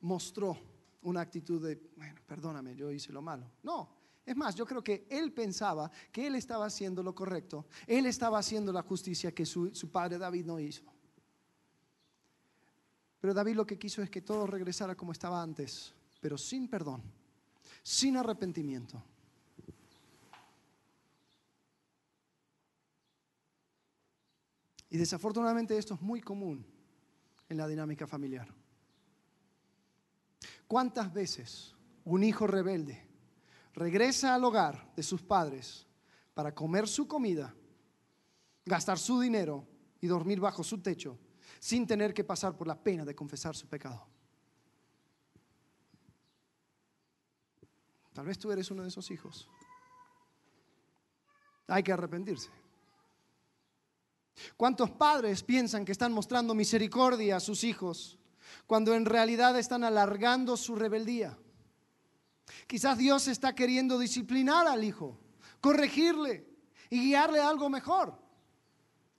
mostró una actitud de, bueno, perdóname, yo hice lo malo. No, es más, yo creo que él pensaba que él estaba haciendo lo correcto, él estaba haciendo la justicia que su, padre David no hizo. Pero David lo que quiso es que todo regresara como estaba antes, pero sin perdón, sin arrepentimiento. Y desafortunadamente esto es muy común en la dinámica familiar. ¿Cuántas veces un hijo rebelde regresa al hogar de sus padres para comer su comida, gastar su dinero y dormir bajo su techo sin tener que pasar por la pena de confesar su pecado. Tal vez tú eres uno de esos hijos. Hay que arrepentirse. ¿Cuántos padres piensan que están mostrando misericordia a sus hijos cuando en realidad están alargando su rebeldía? Quizás Dios está queriendo disciplinar al hijo, corregirle y guiarle a algo mejor.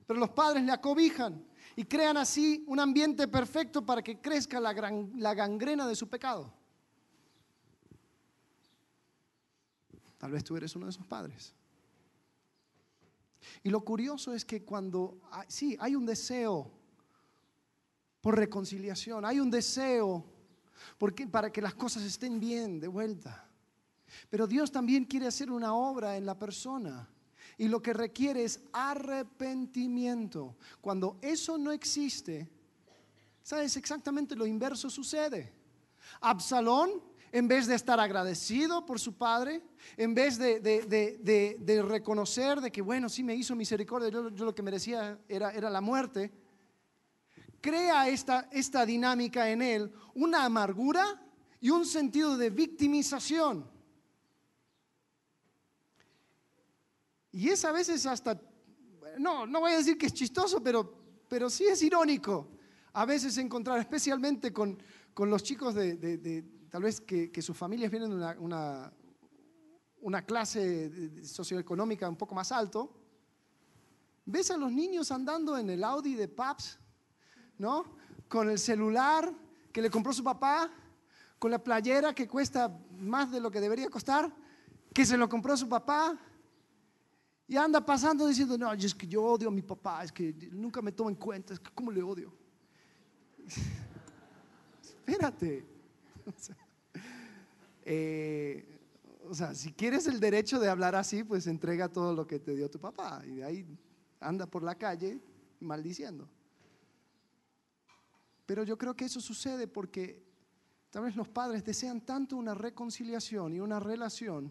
Pero los padres le acobijan y crean así un ambiente perfecto para que crezca la, la gangrena de su pecado. Tal vez tú eres uno de esos padres. Y lo curioso es que cuando, sí, hay un deseo reconciliación, hay un deseo porque, para que las cosas estén bien de vuelta. Pero Dios también quiere hacer una obra en la persona. Y lo que requiere es arrepentimiento. Cuando eso no existe, ¿Sabes? Exactamente lo inverso sucede. Absalón, en vez de estar agradecido por su padre, en vez de, reconocer de que, bueno, sí me hizo misericordia, yo, lo que merecía era, era la muerte, crea esta, esta dinámica en él, una amargura y un sentido de victimización. Y es a veces hasta, no, no voy a decir que es chistoso, pero, pero sí es irónico. A veces encontrar, especialmente con, con los chicos de, tal vez que, sus familias vienen de una, una, una clase socioeconómica un poco más alto, ves a los niños andando en el Audi de Paps, ¿no? Con el celular que le compró su papá, con la playera que cuesta más de lo que debería costar, que se lo compró su papá, y anda pasando diciendo, no, es que yo odio a mi papá, es que nunca me toma en cuenta, es que cómo le odio. Espérate. Eh, o sea, si quieres el derecho de hablar así, pues entrega todo lo que te dio tu papá y de ahí anda por la calle maldiciendo. Pero yo creo que eso sucede porque tal vez los padres desean tanto una reconciliación y una relación,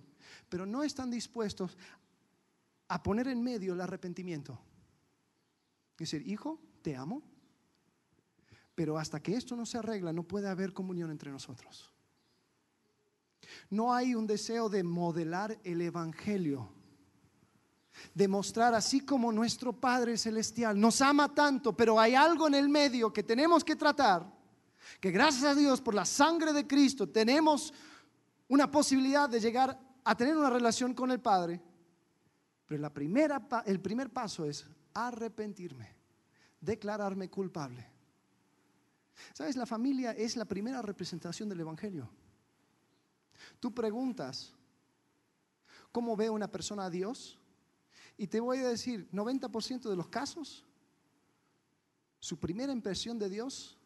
pero no están dispuestos a poner en medio el arrepentimiento. Es decir, hijo, te amo, pero hasta que esto no se arregla no puede haber comunión entre nosotros. No hay un deseo de modelar el Evangelio, de mostrar así como nuestro Padre Celestial nos ama tanto, pero hay algo en el medio que tenemos que tratar, que gracias a Dios por la sangre de Cristo tenemos una posibilidad de llegar a tener una relación con el Padre pero la primera, el primer paso es arrepentirme, declararme culpable. ¿Sabes? La familia es la primera representación del Evangelio. Tú preguntas, ¿cómo ve una persona a Dios? Y te voy a decir, 90% de los casos, su primera impresión de Dios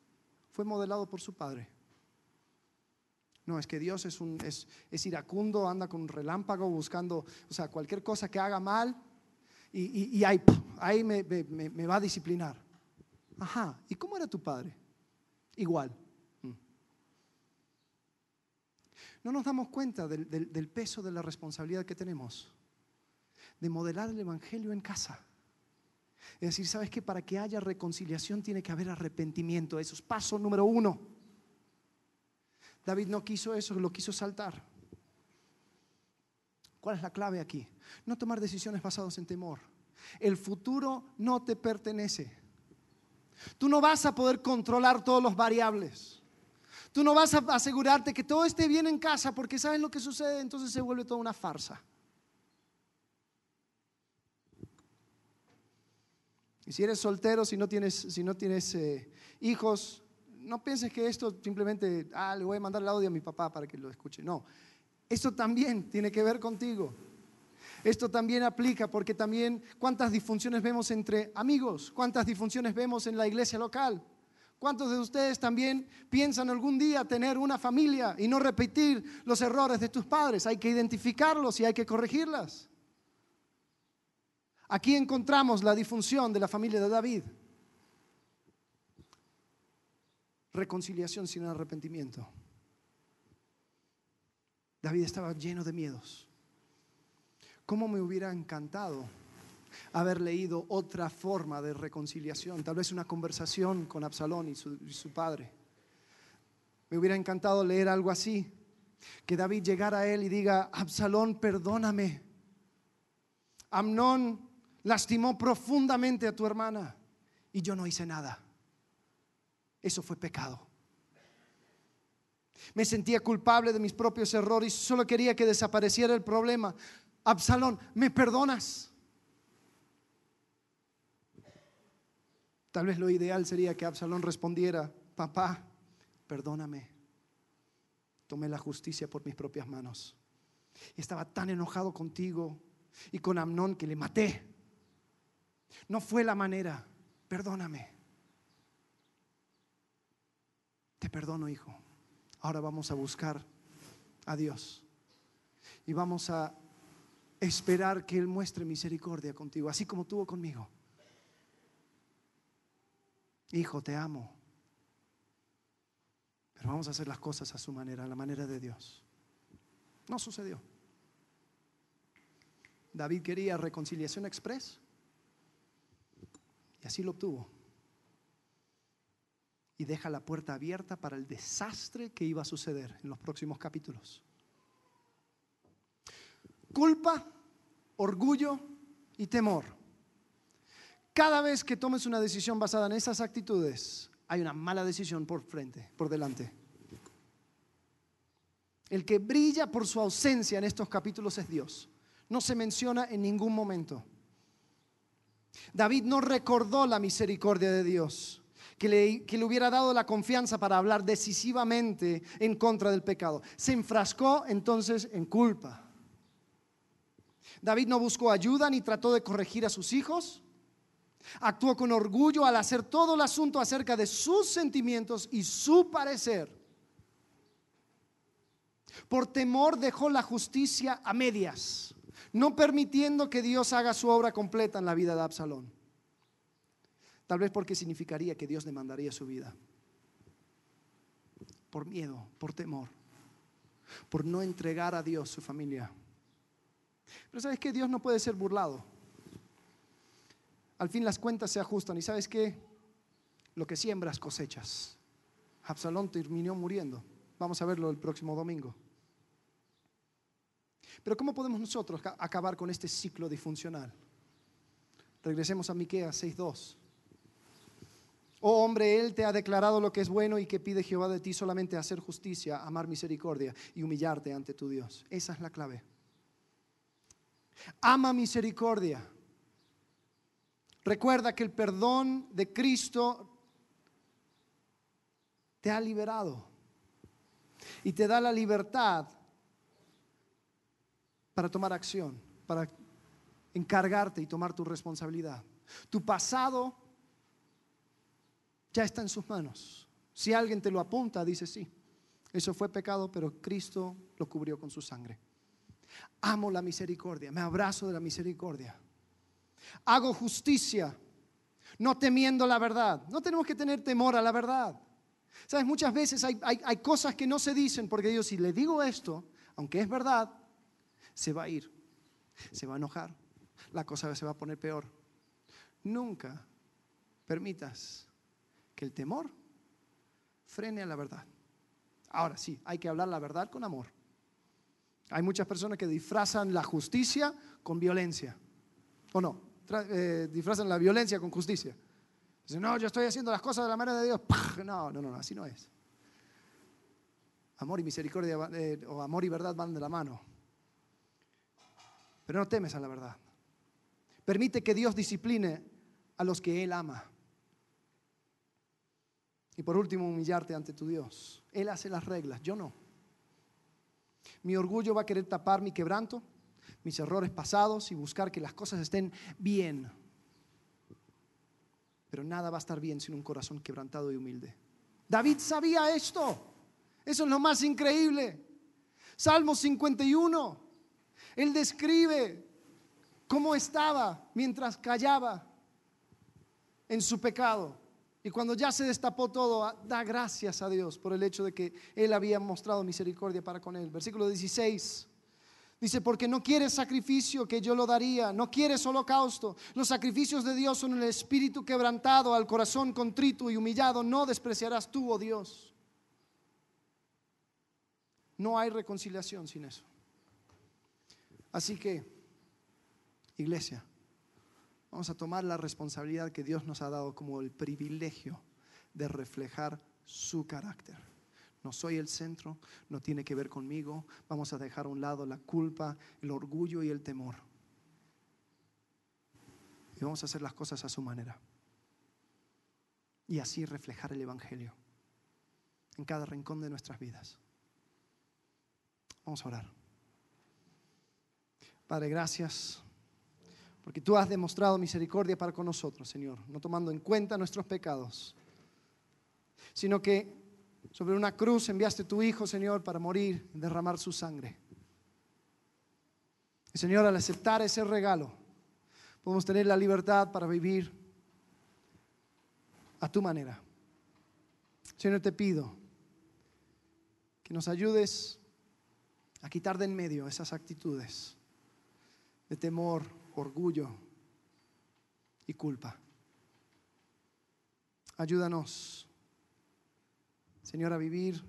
fue modelado por su padre. No, es que Dios es, un, es, iracundo, anda con un relámpago buscando, o sea, cualquier cosa que haga mal y, ahí, me, va a disciplinar. Ajá, ¿y cómo era tu padre? Igual. Mm. No nos damos cuenta del peso de la responsabilidad que tenemos de modelar el Evangelio en casa. Es decir, ¿sabes que Para que haya reconciliación tiene que haber arrepentimiento. Eso es paso número uno. David no quiso eso, lo quiso saltar. ¿Cuál es la clave aquí? No tomar decisiones basadas en temor. El futuro no te pertenece. Tú no vas a poder controlar todos los variables. Tú no vas a asegurarte que todo esté bien en casa porque sabes lo que sucede, entonces se vuelve toda una farsa. Y si eres soltero, si no tienes, si no tienes eh, hijos, no pienses que esto simplemente, ah, le voy a mandar el audio a mi papá para que lo escuche. No, esto también tiene que ver contigo. Esto también aplica porque también cuántas disfunciones vemos entre amigos, cuántas disfunciones vemos en la iglesia local. ¿Cuántos de ustedes también piensan algún día tener una familia y no repetir los errores de tus padres? Hay que identificarlos y hay que corregirlas. Aquí encontramos la disfunción de la familia de David. reconciliación sin arrepentimiento. David estaba lleno de miedos. ¿Cómo me hubiera encantado haber leído otra forma de reconciliación? Tal vez una conversación con Absalón y su, y su padre. Me hubiera encantado leer algo así. Que David llegara a él y diga, Absalón, perdóname. Amnón lastimó profundamente a tu hermana y yo no hice nada. Eso fue pecado. Me sentía culpable de mis propios errores, solo quería que desapareciera el problema. Absalón, ¿me perdonas? Tal vez lo ideal sería que Absalón respondiera, papá, perdóname. Tomé la justicia por mis propias manos. Estaba tan enojado contigo y con Amnón que le maté. No fue la manera. Perdóname. Te perdono, hijo. Ahora vamos a buscar a Dios. Y vamos a esperar que Él muestre misericordia contigo, así como tuvo conmigo. Hijo, te amo. pero vamos a hacer las cosas a su manera, a la manera de Dios. No sucedió. David quería reconciliación express y así lo obtuvo. Y deja la puerta abierta para el desastre que iba a suceder en los próximos capítulos. Culpa, orgullo y temor. Cada vez que tomes una decisión basada en esas actitudes, hay una mala decisión por frente, por delante. El que brilla por su ausencia en estos capítulos es Dios. No se menciona en ningún momento. David no recordó la misericordia de Dios, que le, que le, hubiera dado la confianza para hablar decisivamente en contra del pecado. Se enfrascó entonces en culpa. David no buscó ayuda ni trató de corregir a sus hijos. Actuó con orgullo al hacer todo el asunto acerca de sus sentimientos y su parecer. Por temor dejó la justicia a medias, no permitiendo que Dios haga su obra completa en la vida de Absalón. Tal vez porque significaría que Dios demandaría su vida. Por miedo, por temor, por no entregar a Dios su familia. Pero sabes que Dios no puede ser burlado al fin las cuentas se ajustan. ¿Y sabes qué? Lo que siembras cosechas. Absalón terminó muriendo. Vamos a verlo el próximo domingo. Pero ¿cómo podemos nosotros acabar con este ciclo disfuncional? Regresemos a Miqueas 6:2. Oh hombre, él te ha declarado lo que es bueno y que pide Jehová de ti solamente hacer justicia, amar misericordia y humillarte ante tu Dios. Esa es la clave. Ama misericordia Recuerda que el perdón de Cristo te ha liberado y te da la libertad para tomar acción, para encargarte y tomar tu responsabilidad. Tu pasado ya está en sus manos. Si alguien te lo apunta, dice sí. Eso fue pecado, pero Cristo lo cubrió con su sangre. Amo la misericordia, me abrazo de la misericordia. Hago justicia, no temiendo la verdad. No tenemos que tener temor a la verdad. Sabes, muchas veces hay, cosas que no se dicen porque Dios, si le digo esto, aunque es verdad, se va a ir, se va a enojar, la cosa se va a poner peor. Nunca permitas que el temor frene a la verdad. Ahora sí, hay que hablar la verdad con amor. Hay muchas personas que disfrazan la justicia con violencia, ¿o no? Eh, disfrazan la violencia con justicia. Dicen, no, yo estoy haciendo las cosas de la manera de Dios. No, no, no, así no es. Amor y misericordia eh, o amor y verdad van de la mano. Pero no temes a la verdad. Permite que Dios discipline a los que Él ama. Y por último, humillarte ante tu Dios. Él hace las reglas, yo no. Mi orgullo va a querer tapar mi quebranto mis errores pasados y buscar que las cosas estén bien. Pero nada va a estar bien sin un corazón quebrantado y humilde. David sabía esto. Eso es lo más increíble. Salmo 51. Él describe cómo estaba mientras callaba en su pecado. Y cuando ya se destapó todo, da gracias a Dios por el hecho de que Él había mostrado misericordia para con él. Versículo 16. Dice, porque no quieres sacrificio que yo lo daría, no quieres holocausto. Los sacrificios de Dios son el espíritu quebrantado, al corazón contrito y humillado. No despreciarás tú, oh Dios. No hay reconciliación sin eso. Así que, iglesia, vamos a tomar la responsabilidad que Dios nos ha dado como el privilegio de reflejar su carácter. No soy el centro, no tiene que ver conmigo. Vamos a dejar a un lado la culpa, el orgullo y el temor. Y vamos a hacer las cosas a su manera. Y así reflejar el Evangelio en cada rincón de nuestras vidas. Vamos a orar. Padre, gracias porque tú has demostrado misericordia para con nosotros, Señor, no tomando en cuenta nuestros pecados, sino que sobre una cruz enviaste a tu Hijo, Señor, para morir, derramar su sangre. Y Señor, al aceptar ese regalo, podemos tener la libertad para vivir a tu manera. Señor, te pido que nos ayudes a quitar de en medio esas actitudes de temor, orgullo y culpa. Ayúdanos, Señor, a vivir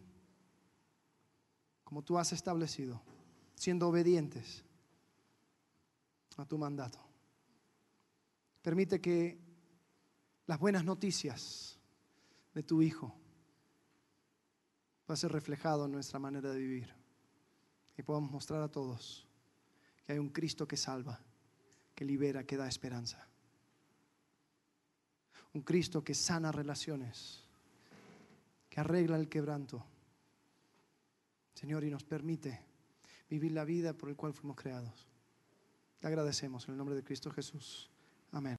como tú has establecido, siendo obedientes a tu mandato. Permite que las buenas noticias de tu Hijo puedan ser reflejado en nuestra manera de vivir y podamos mostrar a todos que hay un Cristo que salva, que libera, que da esperanza. Un Cristo que sana relaciones, que arregla el quebranto. Señor, y nos permite vivir la vida por el cual fuimos creados. Te agradecemos en el nombre de Cristo Jesús. Amén.